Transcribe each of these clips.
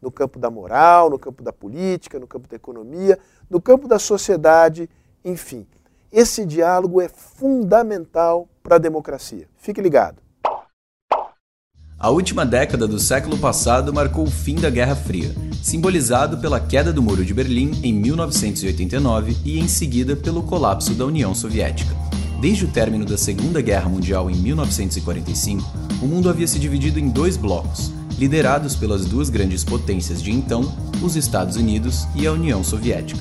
no campo da moral, no campo da política, no campo da economia, no campo da sociedade, enfim. Esse diálogo é fundamental para a democracia. Fique ligado. A última década do século passado marcou o fim da Guerra Fria, simbolizado pela queda do Muro de Berlim em 1989 e em seguida pelo colapso da União Soviética. Desde o término da Segunda Guerra Mundial em 1945, o mundo havia se dividido em dois blocos, liderados pelas duas grandes potências de então, os Estados Unidos e a União Soviética.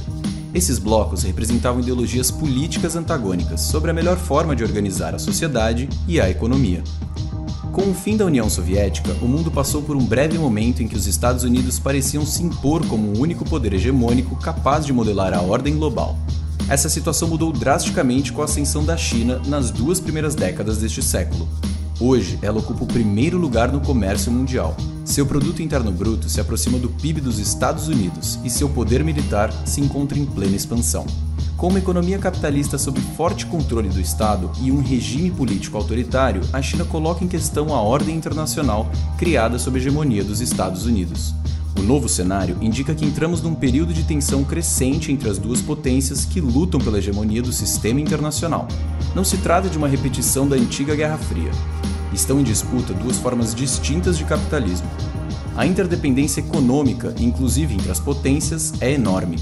Esses blocos representavam ideologias políticas antagônicas sobre a melhor forma de organizar a sociedade e a economia. Com o fim da União Soviética, o mundo passou por um breve momento em que os Estados Unidos pareciam se impor como o único poder hegemônico capaz de modelar a ordem global. Essa situação mudou drasticamente com a ascensão da China nas duas primeiras décadas deste século. Hoje, ela ocupa o primeiro lugar no comércio mundial. Seu produto interno bruto se aproxima do PIB dos Estados Unidos e seu poder militar se encontra em plena expansão. Com uma economia capitalista sob forte controle do Estado e um regime político autoritário, a China coloca em questão a ordem internacional criada sob a hegemonia dos Estados Unidos. O novo cenário indica que entramos num período de tensão crescente entre as duas potências que lutam pela hegemonia do sistema internacional. Não se trata de uma repetição da antiga Guerra Fria. Estão em disputa duas formas distintas de capitalismo. A interdependência econômica, inclusive entre as potências, é enorme.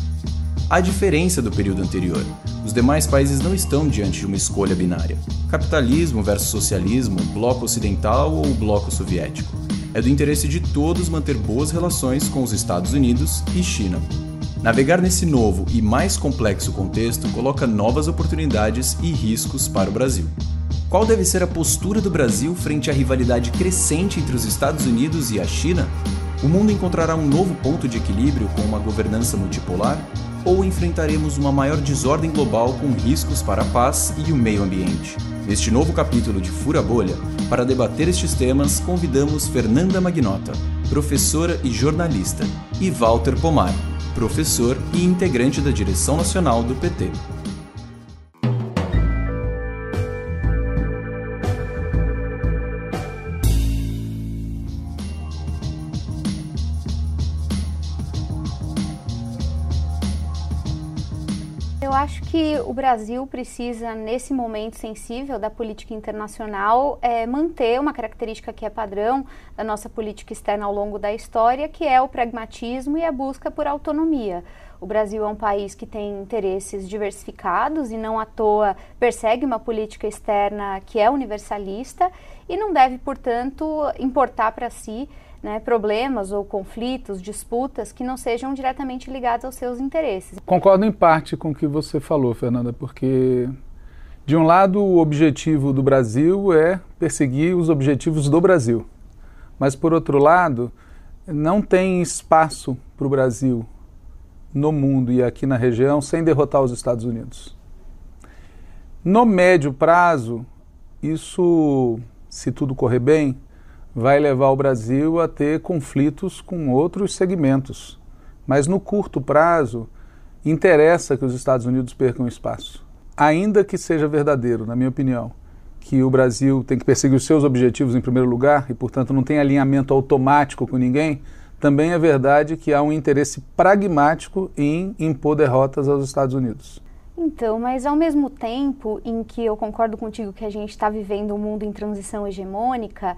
A diferença do período anterior. Os demais países não estão diante de uma escolha binária: capitalismo versus socialismo, bloco ocidental ou bloco soviético é do interesse de todos manter boas relações com os Estados Unidos e China. Navegar nesse novo e mais complexo contexto coloca novas oportunidades e riscos para o Brasil. Qual deve ser a postura do Brasil frente à rivalidade crescente entre os Estados Unidos e a China? O mundo encontrará um novo ponto de equilíbrio com uma governança multipolar? Ou enfrentaremos uma maior desordem global com riscos para a paz e o meio ambiente? Neste novo capítulo de Fura Bolha, para debater estes temas, convidamos Fernanda Magnota, professora e jornalista, e Walter Pomar, professor e integrante da direção nacional do PT. Que o Brasil precisa, nesse momento sensível da política internacional, é, manter uma característica que é padrão da nossa política externa ao longo da história, que é o pragmatismo e a busca por autonomia. O Brasil é um país que tem interesses diversificados e não à toa persegue uma política externa que é universalista e não deve, portanto, importar para si né, problemas ou conflitos, disputas que não sejam diretamente ligados aos seus interesses. Concordo em parte com o que você falou, Fernanda, porque de um lado o objetivo do Brasil é perseguir os objetivos do Brasil, mas por outro lado não tem espaço para o Brasil no mundo e aqui na região sem derrotar os Estados Unidos. No médio prazo, isso, se tudo correr bem, vai levar o Brasil a ter conflitos com outros segmentos. Mas no curto prazo, interessa que os Estados Unidos percam espaço. Ainda que seja verdadeiro, na minha opinião, que o Brasil tem que perseguir os seus objetivos em primeiro lugar e, portanto, não tem alinhamento automático com ninguém, também é verdade que há um interesse pragmático em impor derrotas aos Estados Unidos. Então, mas ao mesmo tempo em que eu concordo contigo que a gente está vivendo um mundo em transição hegemônica,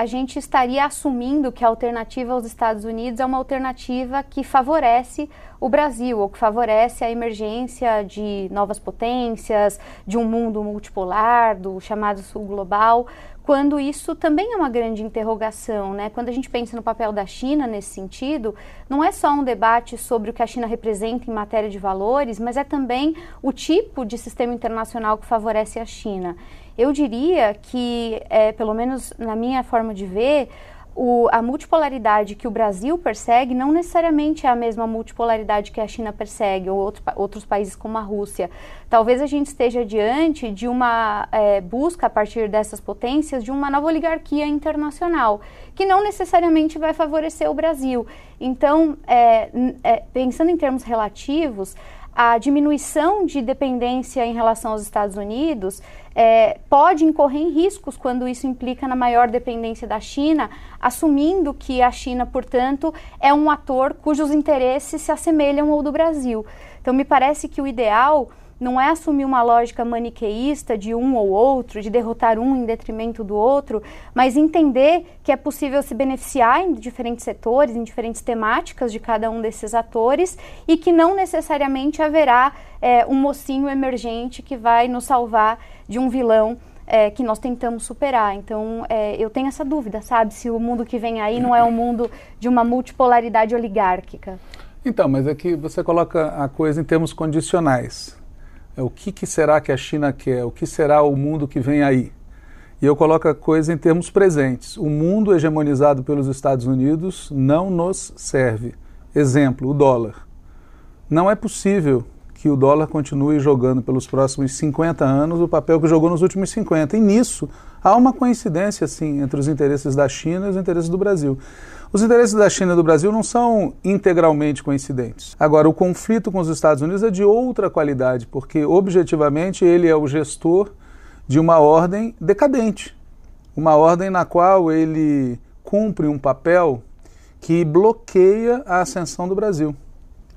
a gente estaria assumindo que a alternativa aos Estados Unidos é uma alternativa que favorece o Brasil, ou que favorece a emergência de novas potências, de um mundo multipolar, do chamado Sul Global, quando isso também é uma grande interrogação, né? Quando a gente pensa no papel da China nesse sentido, não é só um debate sobre o que a China representa em matéria de valores, mas é também o tipo de sistema internacional que favorece a China. Eu diria que, é, pelo menos na minha forma de ver, o, a multipolaridade que o Brasil persegue não necessariamente é a mesma multipolaridade que a China persegue ou outro, outros países como a Rússia. Talvez a gente esteja diante de uma é, busca a partir dessas potências de uma nova oligarquia internacional que não necessariamente vai favorecer o Brasil. Então, é, é, pensando em termos relativos, a diminuição de dependência em relação aos Estados Unidos é, pode incorrer em riscos quando isso implica na maior dependência da China, assumindo que a China, portanto, é um ator cujos interesses se assemelham ao do Brasil. Então, me parece que o ideal não é assumir uma lógica maniqueísta de um ou outro, de derrotar um em detrimento do outro, mas entender que é possível se beneficiar em diferentes setores, em diferentes temáticas de cada um desses atores e que não necessariamente haverá é, um mocinho emergente que vai nos salvar de um vilão é, que nós tentamos superar. Então, é, eu tenho essa dúvida, sabe? Se o mundo que vem aí não é um mundo de uma multipolaridade oligárquica. Então, mas é que você coloca a coisa em termos condicionais. É, o que, que será que a China quer? O que será o mundo que vem aí? E eu coloco a coisa em termos presentes. O mundo hegemonizado pelos Estados Unidos não nos serve. Exemplo, o dólar. Não é possível que o dólar continue jogando pelos próximos 50 anos o papel que jogou nos últimos 50. E nisso há uma coincidência, sim, entre os interesses da China e os interesses do Brasil. Os interesses da China e do Brasil não são integralmente coincidentes. Agora, o conflito com os Estados Unidos é de outra qualidade, porque objetivamente ele é o gestor de uma ordem decadente, uma ordem na qual ele cumpre um papel que bloqueia a ascensão do Brasil.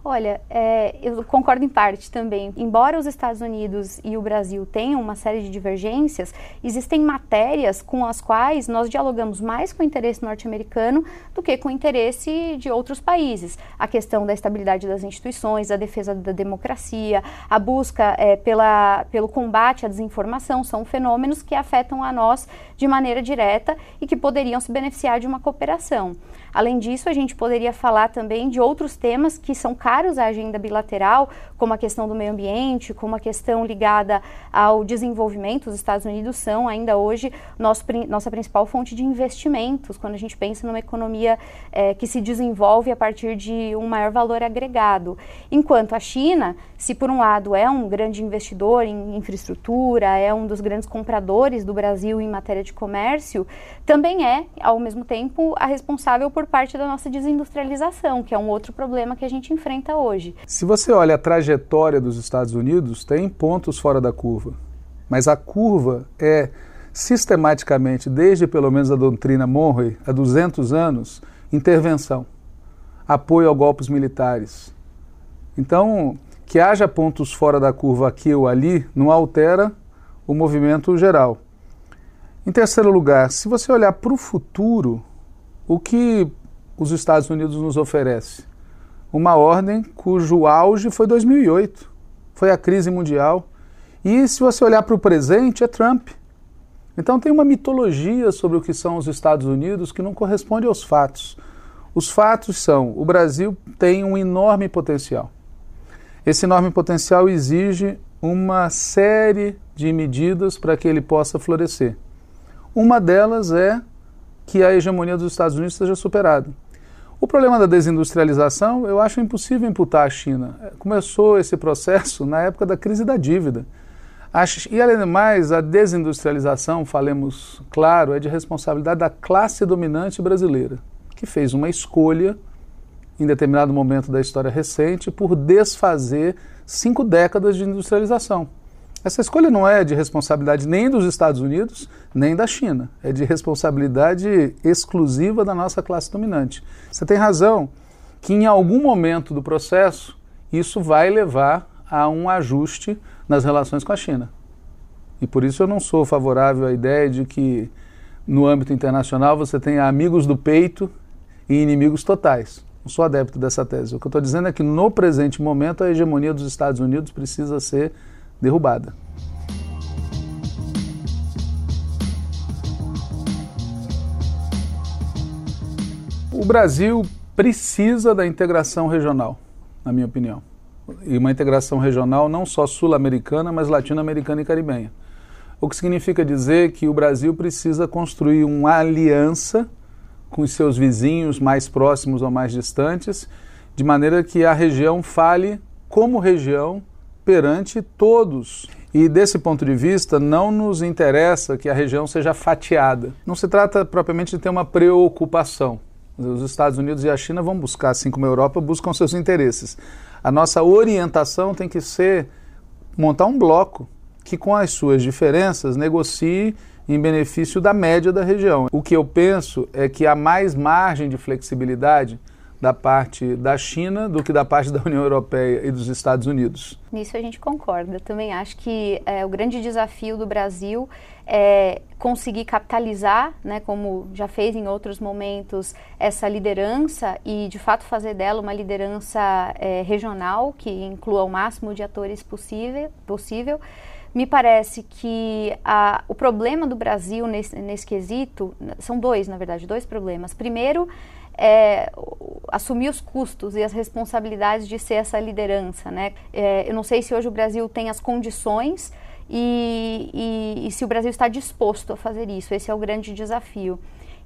Olha, é, eu concordo em parte também. Embora os Estados Unidos e o Brasil tenham uma série de divergências, existem matérias com as quais nós dialogamos mais com o interesse norte-americano do que com o interesse de outros países. A questão da estabilidade das instituições, a defesa da democracia, a busca é, pela, pelo combate à desinformação são fenômenos que afetam a nós de maneira direta e que poderiam se beneficiar de uma cooperação. Além disso, a gente poderia falar também de outros temas que são caros à agenda bilateral, como a questão do meio ambiente, como a questão ligada ao desenvolvimento. Os Estados Unidos são ainda hoje nosso, nossa principal fonte de investimentos, quando a gente pensa numa economia é, que se desenvolve a partir de um maior valor agregado. Enquanto a China, se por um lado é um grande investidor em infraestrutura, é um dos grandes compradores do Brasil em matéria de comércio, também é, ao mesmo tempo, a responsável por por parte da nossa desindustrialização, que é um outro problema que a gente enfrenta hoje. Se você olha a trajetória dos Estados Unidos, tem pontos fora da curva. Mas a curva é sistematicamente, desde pelo menos a doutrina Monroe, há 200 anos, intervenção, apoio a golpes militares. Então, que haja pontos fora da curva aqui ou ali não altera o movimento geral. Em terceiro lugar, se você olhar para o futuro, o que os Estados Unidos nos oferece? Uma ordem cujo auge foi 2008, foi a crise mundial. E se você olhar para o presente, é Trump. Então tem uma mitologia sobre o que são os Estados Unidos que não corresponde aos fatos. Os fatos são: o Brasil tem um enorme potencial. Esse enorme potencial exige uma série de medidas para que ele possa florescer. Uma delas é que a hegemonia dos Estados Unidos seja superada. O problema da desindustrialização eu acho impossível imputar à China. Começou esse processo na época da crise da dívida. E, além do mais, a desindustrialização, falemos claro, é de responsabilidade da classe dominante brasileira, que fez uma escolha, em determinado momento da história recente, por desfazer cinco décadas de industrialização. Essa escolha não é de responsabilidade nem dos Estados Unidos, nem da China. É de responsabilidade exclusiva da nossa classe dominante. Você tem razão que em algum momento do processo isso vai levar a um ajuste nas relações com a China. E por isso eu não sou favorável à ideia de que no âmbito internacional você tenha amigos do peito e inimigos totais. Não sou adepto dessa tese. O que eu estou dizendo é que no presente momento a hegemonia dos Estados Unidos precisa ser derrubada. O Brasil precisa da integração regional, na minha opinião. E uma integração regional não só sul-americana, mas latino-americana e caribenha. O que significa dizer que o Brasil precisa construir uma aliança com os seus vizinhos mais próximos ou mais distantes, de maneira que a região fale como região perante todos. E desse ponto de vista, não nos interessa que a região seja fatiada. Não se trata propriamente de ter uma preocupação. Os Estados Unidos e a China vão buscar, assim como a Europa, buscam seus interesses. A nossa orientação tem que ser montar um bloco que, com as suas diferenças, negocie em benefício da média da região. O que eu penso é que há mais margem de flexibilidade da parte da China do que da parte da União Europeia e dos Estados Unidos. Nisso a gente concorda. Também acho que é, o grande desafio do Brasil é conseguir capitalizar, né, como já fez em outros momentos, essa liderança e de fato fazer dela uma liderança é, regional que inclua o máximo de atores possível. possível. Me parece que a, o problema do Brasil nesse, nesse quesito são dois, na verdade, dois problemas. Primeiro, é, assumir os custos e as responsabilidades de ser essa liderança. Né? É, eu não sei se hoje o Brasil tem as condições e, e, e, se o Brasil está disposto a fazer isso. Esse é o grande desafio.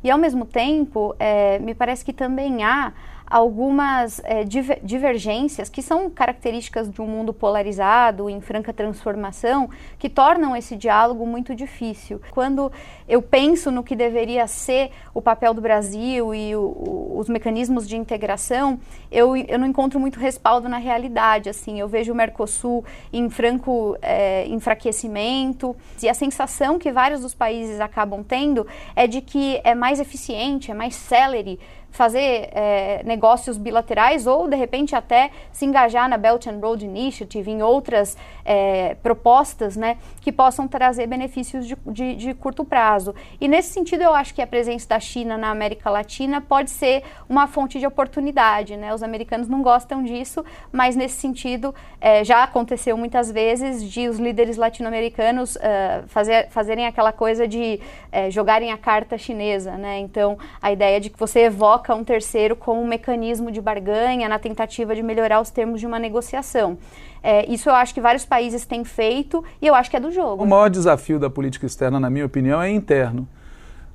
E, ao mesmo tempo, é, me parece que também há algumas é, diver, divergências que são características de um mundo polarizado, em franca transformação, que tornam esse diálogo muito difícil. Quando eu penso no que deveria ser o papel do Brasil e o, o, os mecanismos de integração, eu, eu não encontro muito respaldo na realidade. Assim, eu vejo o Mercosul em franco é, enfraquecimento e a sensação que vários dos países acabam tendo é de que é mais eficiente, é mais celere fazer é, negócios bilaterais ou, de repente, até se engajar na Belt and Road Initiative, em outras é, propostas né, que possam trazer benefícios de, de, de, curto prazo. E, nesse sentido, eu acho que a presença da China na América Latina pode ser uma fonte de oportunidade. Né? Os americanos não gostam disso, mas, nesse sentido, é, já aconteceu muitas vezes de os líderes latino-americanos uh, fazer, fazerem aquela coisa de é, jogarem a carta chinesa. Né? Então, a ideia de que você evoca coloca um terceiro como um mecanismo de barganha na tentativa de melhorar os termos de uma negociação. É, isso eu acho que vários países têm feito e eu acho que é do jogo. O maior desafio da política externa, na minha opinião, é interno.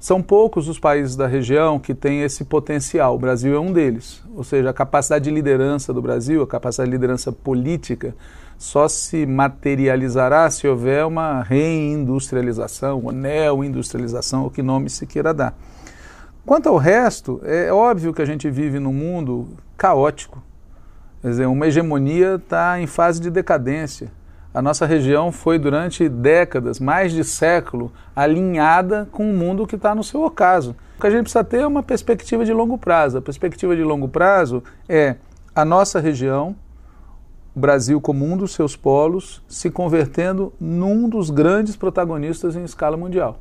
São poucos os países da região que têm esse potencial. O Brasil é um deles. Ou seja, a capacidade de liderança do Brasil, a capacidade de liderança política, só se materializará se houver uma reindustrialização, ou neo-industrialização, o que nome se queira dar. Quanto ao resto, é óbvio que a gente vive num mundo caótico. Quer dizer, uma hegemonia está em fase de decadência. A nossa região foi durante décadas, mais de século, alinhada com o mundo que está no seu ocaso. O que a gente precisa ter é uma perspectiva de longo prazo. A perspectiva de longo prazo é a nossa região, o Brasil como um dos seus polos, se convertendo num dos grandes protagonistas em escala mundial.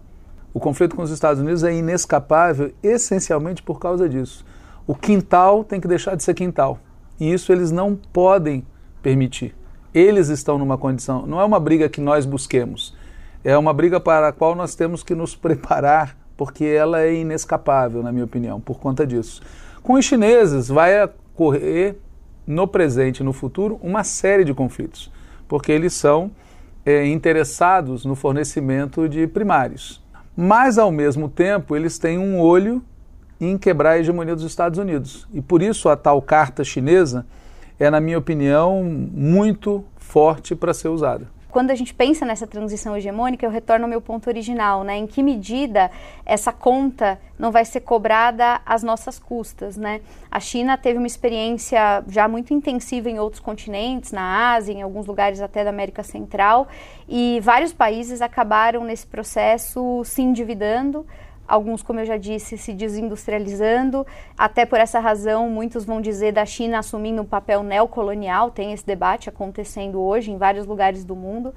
O conflito com os Estados Unidos é inescapável essencialmente por causa disso. O quintal tem que deixar de ser quintal. E isso eles não podem permitir. Eles estão numa condição, não é uma briga que nós busquemos, é uma briga para a qual nós temos que nos preparar, porque ela é inescapável, na minha opinião, por conta disso. Com os chineses, vai ocorrer no presente e no futuro uma série de conflitos, porque eles são é, interessados no fornecimento de primários mas ao mesmo tempo eles têm um olho em quebrar a hegemonia dos Estados Unidos. E por isso a tal carta chinesa é, na minha opinião, muito forte para ser usada quando a gente pensa nessa transição hegemônica, eu retorno ao meu ponto original, né? Em que medida essa conta não vai ser cobrada às nossas custas, né? A China teve uma experiência já muito intensiva em outros continentes, na Ásia, em alguns lugares até da América Central, e vários países acabaram nesse processo se endividando alguns, como eu já disse, se desindustrializando. Até por essa razão, muitos vão dizer da China assumindo um papel neocolonial. Tem esse debate acontecendo hoje em vários lugares do mundo.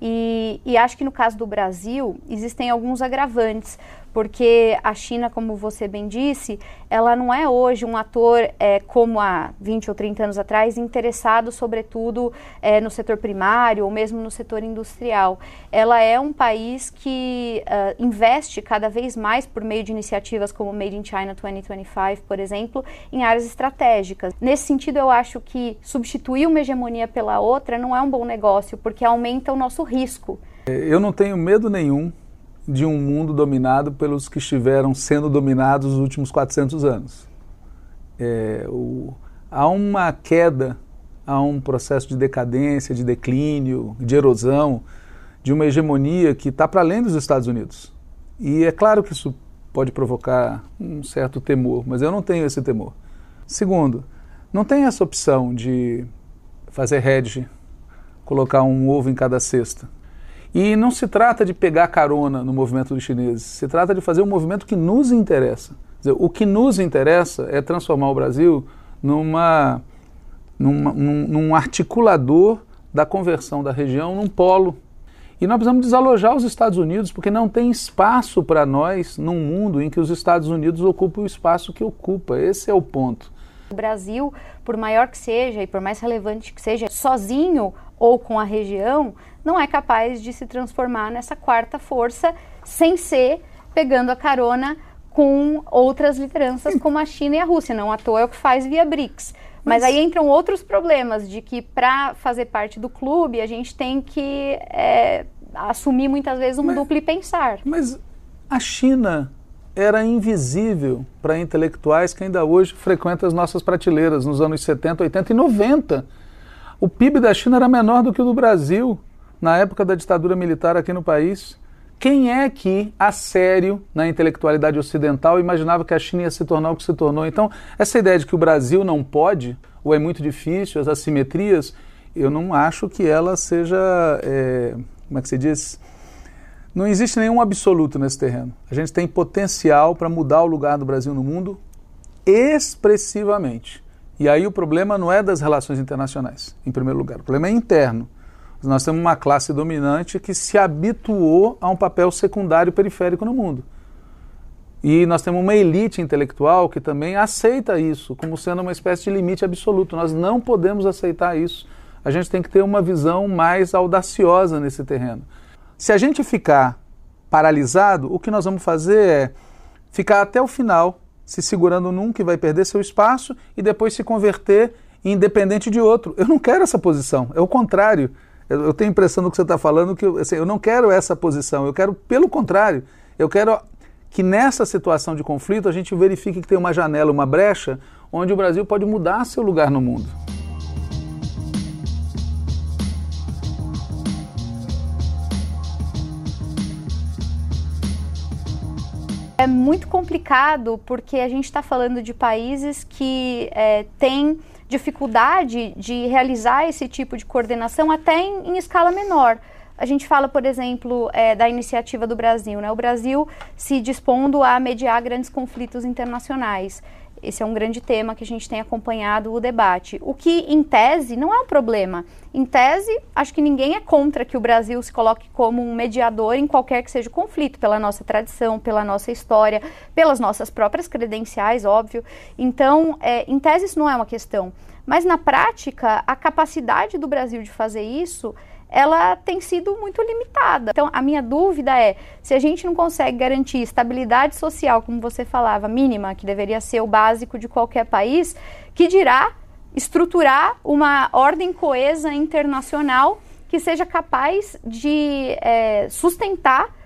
E, e, acho que no caso do Brasil existem alguns agravantes, porque a China, como você bem disse, ela não é hoje um ator é, como há 20 ou 30 anos atrás, interessado sobretudo é, no setor primário ou mesmo no setor industrial. Ela é um país que uh, investe cada vez mais por meio de iniciativas como Made in China 2025, por exemplo, em áreas estratégicas. Nesse sentido, eu acho que substituir uma hegemonia pela outra não é um bom negócio, porque aumenta o nosso risco. Eu não tenho medo nenhum de um mundo dominado pelos que estiveram sendo dominados nos últimos 400 anos. É, o, há uma queda, há um processo de decadência, de declínio, de erosão, de uma hegemonia que está para além dos Estados Unidos. E é claro que isso pode provocar um certo temor, mas eu não tenho esse temor. Segundo, não tem essa opção de fazer hedge, colocar um ovo em cada cesta. E não se trata de pegar carona no movimento dos chineses, se trata de fazer um movimento que nos interessa. Dizer, o que nos interessa é transformar o Brasil numa, numa num, num articulador da conversão da região num polo. E nós precisamos desalojar os Estados Unidos, porque não tem espaço para nós num mundo em que os Estados Unidos ocupam o espaço que ocupa. Esse é o ponto. O Brasil, por maior que seja e por mais relevante que seja, sozinho ou com a região, não é capaz de se transformar nessa quarta força sem ser pegando a carona com outras lideranças como a China e a Rússia. Não à toa é o que faz via BRICS. Mas, Mas aí entram outros problemas de que para fazer parte do clube a gente tem que é, assumir muitas vezes um Mas... duplo pensar. Mas a China era invisível para intelectuais que ainda hoje frequentam as nossas prateleiras nos anos 70, 80 e 90. O PIB da China era menor do que o do Brasil na época da ditadura militar aqui no país. Quem é que, a sério, na intelectualidade ocidental, imaginava que a China ia se tornar o que se tornou? Então, essa ideia de que o Brasil não pode, ou é muito difícil, as assimetrias, eu não acho que ela seja, é, como é que se diz, não existe nenhum absoluto nesse terreno. A gente tem potencial para mudar o lugar do Brasil no mundo expressivamente. E aí o problema não é das relações internacionais, em primeiro lugar. O problema é interno. Nós temos uma classe dominante que se habituou a um papel secundário periférico no mundo. E nós temos uma elite intelectual que também aceita isso como sendo uma espécie de limite absoluto. Nós não podemos aceitar isso. A gente tem que ter uma visão mais audaciosa nesse terreno. Se a gente ficar paralisado, o que nós vamos fazer é ficar até o final, se segurando num que vai perder seu espaço e depois se converter em independente de outro. Eu não quero essa posição, é o contrário. Eu, eu tenho a impressão do que você está falando que assim, eu não quero essa posição, eu quero, pelo contrário, eu quero que nessa situação de conflito a gente verifique que tem uma janela, uma brecha, onde o Brasil pode mudar seu lugar no mundo. É muito complicado porque a gente está falando de países que é, têm dificuldade de realizar esse tipo de coordenação até em, em escala menor. A gente fala, por exemplo, é, da iniciativa do Brasil, né? O Brasil se dispondo a mediar grandes conflitos internacionais. Esse é um grande tema que a gente tem acompanhado o debate. O que, em tese, não é um problema. Em tese, acho que ninguém é contra que o Brasil se coloque como um mediador em qualquer que seja o conflito, pela nossa tradição, pela nossa história, pelas nossas próprias credenciais, óbvio. Então, é, em tese, isso não é uma questão. Mas, na prática, a capacidade do Brasil de fazer isso ela tem sido muito limitada. Então, a minha dúvida é: se a gente não consegue garantir estabilidade social, como você falava, mínima, que deveria ser o básico de qualquer país, que dirá estruturar uma ordem coesa internacional que seja capaz de é, sustentar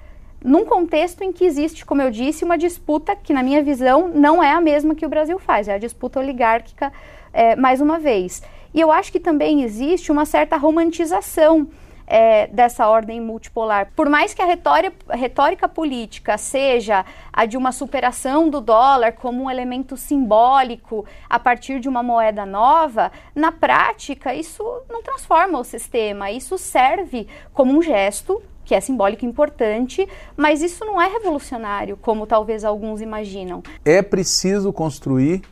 num contexto em que existe, como eu disse, uma disputa que, na minha visão, não é a mesma que o Brasil faz, é a disputa oligárquica, é, mais uma vez. E eu acho que também existe uma certa romantização é, dessa ordem multipolar. Por mais que a retórica, a retórica, política seja a de uma superação do dólar como um elemento simbólico a partir de uma moeda nova, na prática isso não transforma o sistema, isso serve como um gesto que é simbólico importante, mas isso não é revolucionário, como talvez alguns imaginam. É preciso construir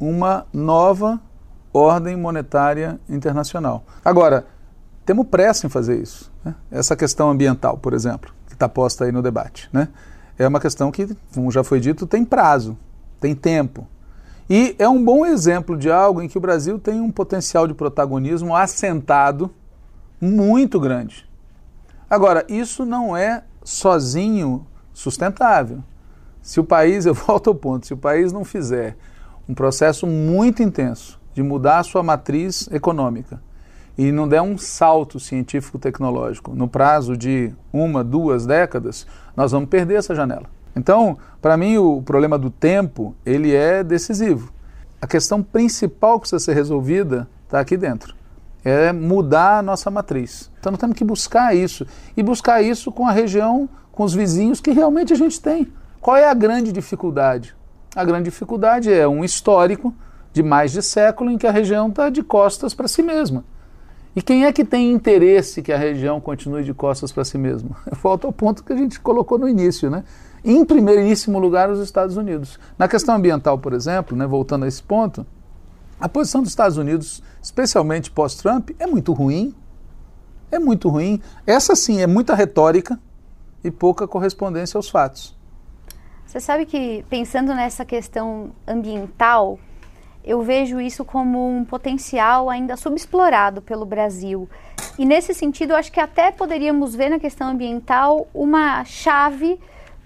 uma nova ordem monetária internacional. Agora, temos pressa em fazer isso. Né? Essa questão ambiental, por exemplo, que está posta aí no debate, né? é uma questão que, como já foi dito, tem prazo, tem tempo. E é um bom exemplo de algo em que o Brasil tem um potencial de protagonismo assentado muito grande. Agora, isso não é sozinho sustentável. Se o país, eu volto ao ponto, se o país não fizer um processo muito intenso de mudar a sua matriz econômica, e não der um salto científico-tecnológico no prazo de uma, duas décadas, nós vamos perder essa janela. Então, para mim, o problema do tempo ele é decisivo. A questão principal que precisa ser resolvida está aqui dentro. É mudar a nossa matriz. Então, nós temos que buscar isso. E buscar isso com a região, com os vizinhos que realmente a gente tem. Qual é a grande dificuldade? A grande dificuldade é um histórico de mais de século em que a região está de costas para si mesma. E quem é que tem interesse que a região continue de costas para si mesma? Volta ao ponto que a gente colocou no início, né? Em primeiríssimo lugar, os Estados Unidos. Na questão ambiental, por exemplo, né, voltando a esse ponto, a posição dos Estados Unidos, especialmente pós-Trump, é muito ruim. É muito ruim. Essa sim é muita retórica e pouca correspondência aos fatos. Você sabe que, pensando nessa questão ambiental, eu vejo isso como um potencial ainda subexplorado pelo Brasil. E nesse sentido, eu acho que até poderíamos ver na questão ambiental uma chave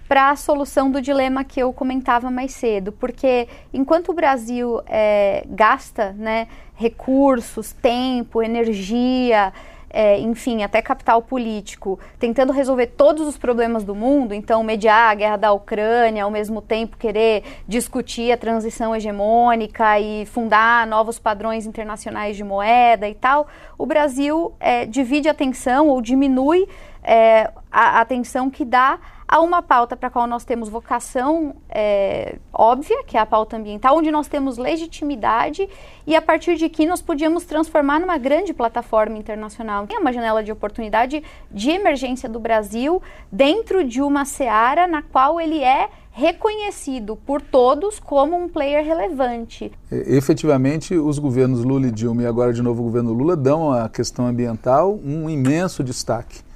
para a solução do dilema que eu comentava mais cedo, porque enquanto o Brasil é, gasta né, recursos, tempo, energia, é, enfim, até capital político, tentando resolver todos os problemas do mundo, então mediar a guerra da Ucrânia, ao mesmo tempo querer discutir a transição hegemônica e fundar novos padrões internacionais de moeda e tal, o Brasil é, divide a atenção ou diminui é, a atenção que dá a uma pauta para a qual nós temos vocação é, óbvia, que é a pauta ambiental, onde nós temos legitimidade e a partir de que nós podíamos transformar numa grande plataforma internacional. Tem uma janela de oportunidade de emergência do Brasil dentro de uma seara na qual ele é reconhecido por todos como um player relevante. E, efetivamente, os governos Lula e Dilma e agora de novo o governo Lula dão à questão ambiental um imenso destaque.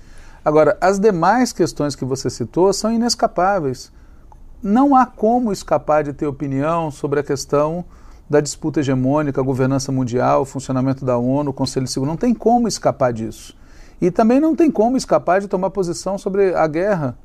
Agora, as demais questões que você citou são inescapáveis. Não há como escapar de ter opinião sobre a questão da disputa hegemônica, a governança mundial, o funcionamento da ONU, o Conselho de Segurança. Não tem como escapar disso. E também não tem como escapar de tomar posição sobre a guerra.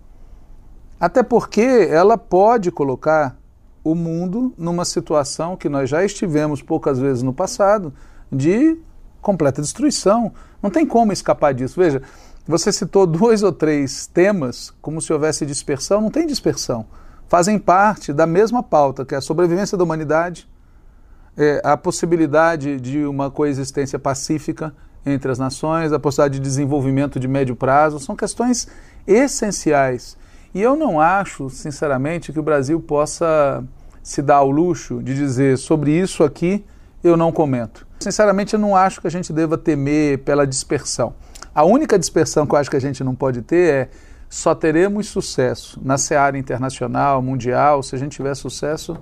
Até porque ela pode colocar o mundo numa situação que nós já estivemos poucas vezes no passado de completa destruição. Não tem como escapar disso. Veja, você citou dois ou três temas, como se houvesse dispersão. Não tem dispersão. Fazem parte da mesma pauta, que é a sobrevivência da humanidade, é, a possibilidade de uma coexistência pacífica entre as nações, a possibilidade de desenvolvimento de médio prazo. São questões essenciais. E eu não acho, sinceramente, que o Brasil possa se dar ao luxo de dizer sobre isso aqui eu não comento. Sinceramente, eu não acho que a gente deva temer pela dispersão. A única dispersão que eu acho que a gente não pode ter é só teremos sucesso na seara internacional, mundial, se a gente tiver sucesso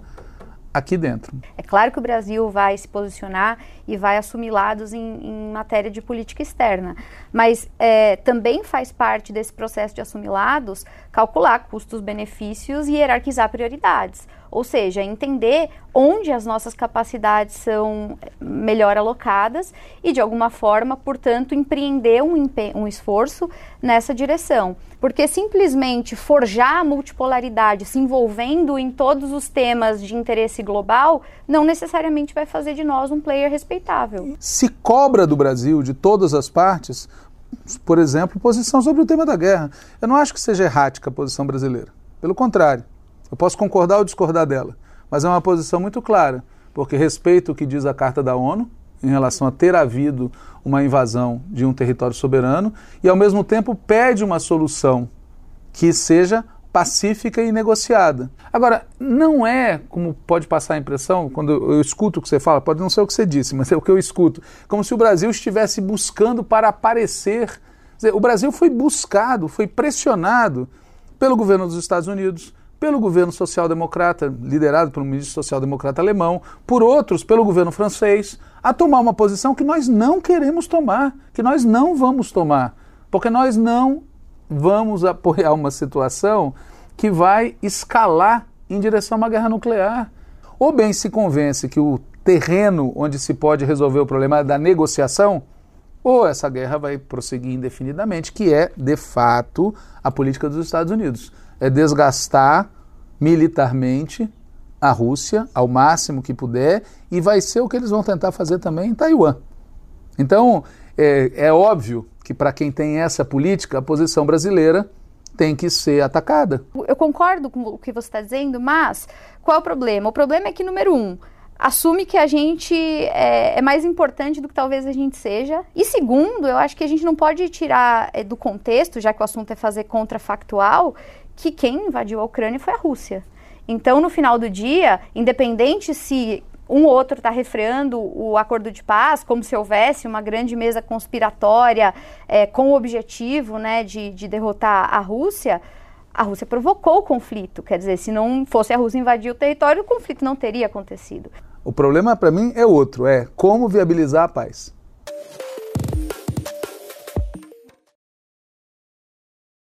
aqui dentro. É claro que o Brasil vai se posicionar e vai assumir lados em, em matéria de política externa, mas é, também faz parte desse processo de assumir lados calcular custos, benefícios e hierarquizar prioridades. Ou seja, entender onde as nossas capacidades são melhor alocadas e, de alguma forma, portanto, empreender um, um esforço nessa direção. Porque simplesmente forjar a multipolaridade se envolvendo em todos os temas de interesse global não necessariamente vai fazer de nós um player respeitável. Se cobra do Brasil, de todas as partes, por exemplo, posição sobre o tema da guerra. Eu não acho que seja errática a posição brasileira. Pelo contrário, eu posso concordar ou discordar dela, mas é uma posição muito clara, porque respeito o que diz a Carta da ONU em relação a ter havido uma invasão de um território soberano e, ao mesmo tempo, pede uma solução que seja pacífica e negociada. Agora, não é, como pode passar a impressão, quando eu escuto o que você fala, pode não ser o que você disse, mas é o que eu escuto, como se o Brasil estivesse buscando para aparecer. Dizer, o Brasil foi buscado, foi pressionado pelo governo dos Estados Unidos, pelo governo social-democrata, liderado pelo ministro social-democrata alemão, por outros, pelo governo francês, a tomar uma posição que nós não queremos tomar, que nós não vamos tomar, porque nós não vamos apoiar uma situação que vai escalar em direção a uma guerra nuclear. Ou bem se convence que o terreno onde se pode resolver o problema é da negociação, ou essa guerra vai prosseguir indefinidamente, que é, de fato, a política dos Estados Unidos. É desgastar militarmente a Rússia ao máximo que puder e vai ser o que eles vão tentar fazer também em Taiwan. Então, É, é óbvio que para quem tem essa política, a posição brasileira tem que ser atacada. Eu concordo com o que você está dizendo, mas qual é o problema? O problema é que, número um, assume que a gente é, é, mais importante do que talvez a gente seja. E segundo, eu acho que a gente não pode tirar é, do contexto, já que o assunto é fazer contrafactual, que quem invadiu a Ucrânia foi a Rússia. Então, no final do dia, independente se um ou outro está refreando o acordo de paz, como se houvesse uma grande mesa conspiratória é, com o objetivo né, de, de derrotar a Rússia, a Rússia provocou o conflito. Quer dizer, se não fosse a Rússia invadir o território, o conflito não teria acontecido. O problema para mim é outro, é como viabilizar a paz.